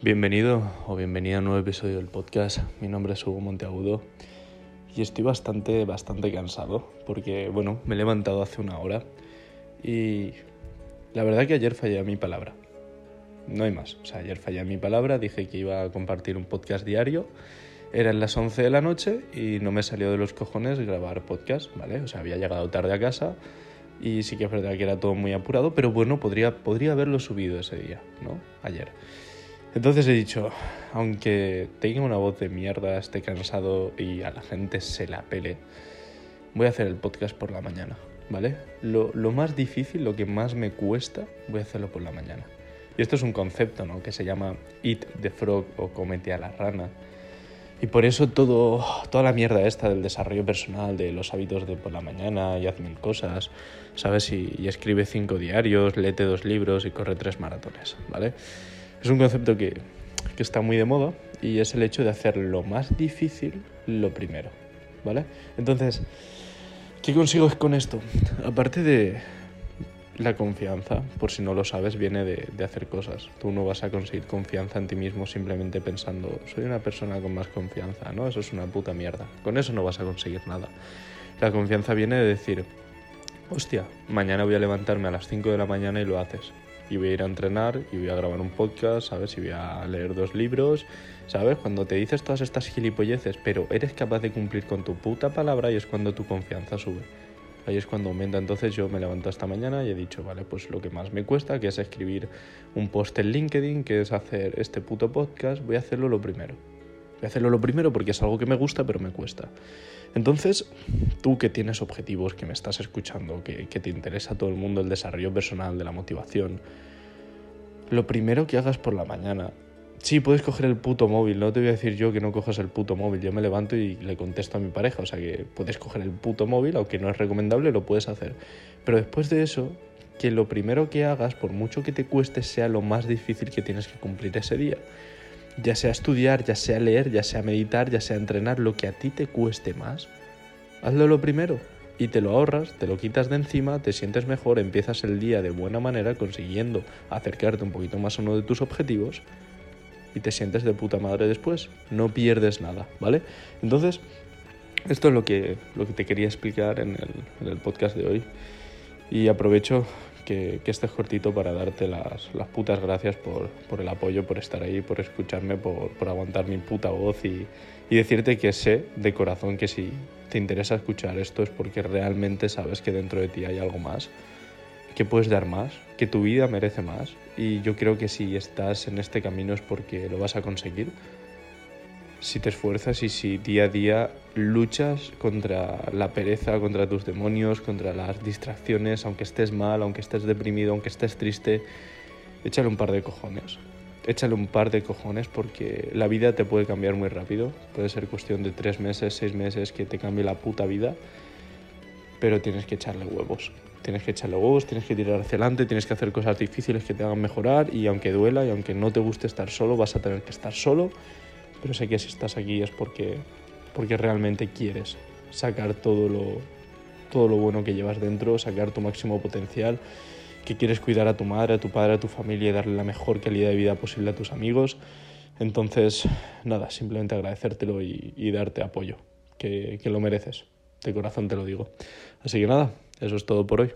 Bienvenido o bienvenida a un nuevo episodio del podcast. Mi nombre es Hugo Monteagudo y estoy bastante, bastante cansado porque, bueno, me he levantado hace una hora y la verdad que ayer fallé a mi palabra. No hay más. O sea, ayer fallé a mi palabra, dije que iba a compartir un podcast diario. Eran las 11 de la noche y no me salió de los cojones grabar podcast, ¿vale? O sea, había llegado tarde a casa y sí que es verdad que era todo muy apurado, pero bueno, podría, podría haberlo subido ese día, ¿no? Ayer. Entonces he dicho, aunque tenga una voz de mierda, esté cansado y a la gente se la pele, voy a hacer el podcast por la mañana, ¿vale? Lo, más difícil, lo que más me cuesta, voy a hacerlo por la mañana. Y esto es un concepto, ¿no? Que se llama Eat the Frog o Comete a la rana y por eso todo, toda la mierda esta del desarrollo personal, de los hábitos de por la mañana y haz mil cosas, ¿sabes? Y, escribe cinco diarios, léete dos libros y corre tres maratones, ¿vale? Es un concepto que, que está muy de moda y es el hecho de hacer lo más difícil lo primero, ¿vale? Entonces, ¿qué consigo con esto? Aparte de, la confianza, por si no lo sabes, viene de, de, hacer cosas. Tú no vas a conseguir confianza en ti mismo simplemente pensando, soy una persona con más confianza, ¿no? Eso es una puta mierda. Con eso no vas a conseguir nada. La confianza viene de decir, hostia, mañana voy a levantarme a las 5 de la mañana y lo haces. Y voy a ir a entrenar y voy a grabar un podcast, ¿sabes? Y voy a leer dos libros, ¿sabes? Cuando te dices todas estas gilipolleces, pero eres capaz de cumplir con tu puta palabra y es cuando tu confianza sube ahí es cuando aumenta. Entonces yo me levanto esta mañana y he dicho, vale, pues lo que más me cuesta, que es escribir un post en LinkedIn, que es hacer este puto podcast, voy a hacerlo lo primero. Voy a hacerlo lo primero porque es algo que me gusta, pero me cuesta. Entonces, tú que tienes objetivos, que me estás escuchando, que, te interesa todo el mundo el desarrollo personal, de la motivación, lo primero que hagas por la mañana Sí, puedes coger el puto móvil, no te voy a decir yo que no cojas el puto móvil, yo me levanto y le contesto a mi pareja, o sea que puedes coger el puto móvil, aunque no es recomendable, lo puedes hacer. Pero después de eso, que lo primero que hagas, por mucho que te cueste, sea lo más difícil que tienes que cumplir ese día. Ya sea estudiar, ya sea leer, ya sea meditar, ya sea entrenar, lo que a ti te cueste más, hazlo lo primero y te lo ahorras, te lo quitas de encima, te sientes mejor, empiezas el día de buena manera consiguiendo acercarte un poquito más a uno de tus objetivos y te sientes de puta madre después. No pierdes nada, ¿vale? Entonces, esto es lo que, lo que te quería explicar en el, podcast de hoy. Y aprovecho que, que estés cortito para darte las, las putas gracias por, por, el apoyo, por estar ahí, por escucharme, por, por aguantar mi puta voz y, y decirte que sé de corazón que si te interesa escuchar esto es porque realmente sabes que dentro de ti hay algo más que puedes dar más, que tu vida merece más y yo creo que si estás en este camino es porque lo vas a conseguir. Si te esfuerzas y si día a día luchas contra la pereza, contra tus demonios, contra las distracciones, aunque estés mal, aunque estés deprimido, aunque estés triste, échale un par de cojones. Échale un par de cojones porque la vida te puede cambiar muy rápido. Puede ser cuestión de tres meses, seis meses que te cambie la puta vida, pero tienes que echarle huevos tienes que echarle huevos, tienes que tirar hacia adelante, tienes que hacer cosas difíciles que te hagan mejorar y aunque duela y aunque no te guste estar solo, vas a tener que estar solo, pero sé que si estás aquí es porque, porque realmente quieres sacar todo lo, todo lo bueno que llevas dentro, sacar tu máximo potencial, que quieres cuidar a tu madre, a tu padre, a tu familia y darle la mejor calidad de vida posible a tus amigos. Entonces, nada, simplemente agradecértelo y, darte apoyo, que, que lo mereces. De corazón te lo digo. Así que nada, eso es todo por hoy.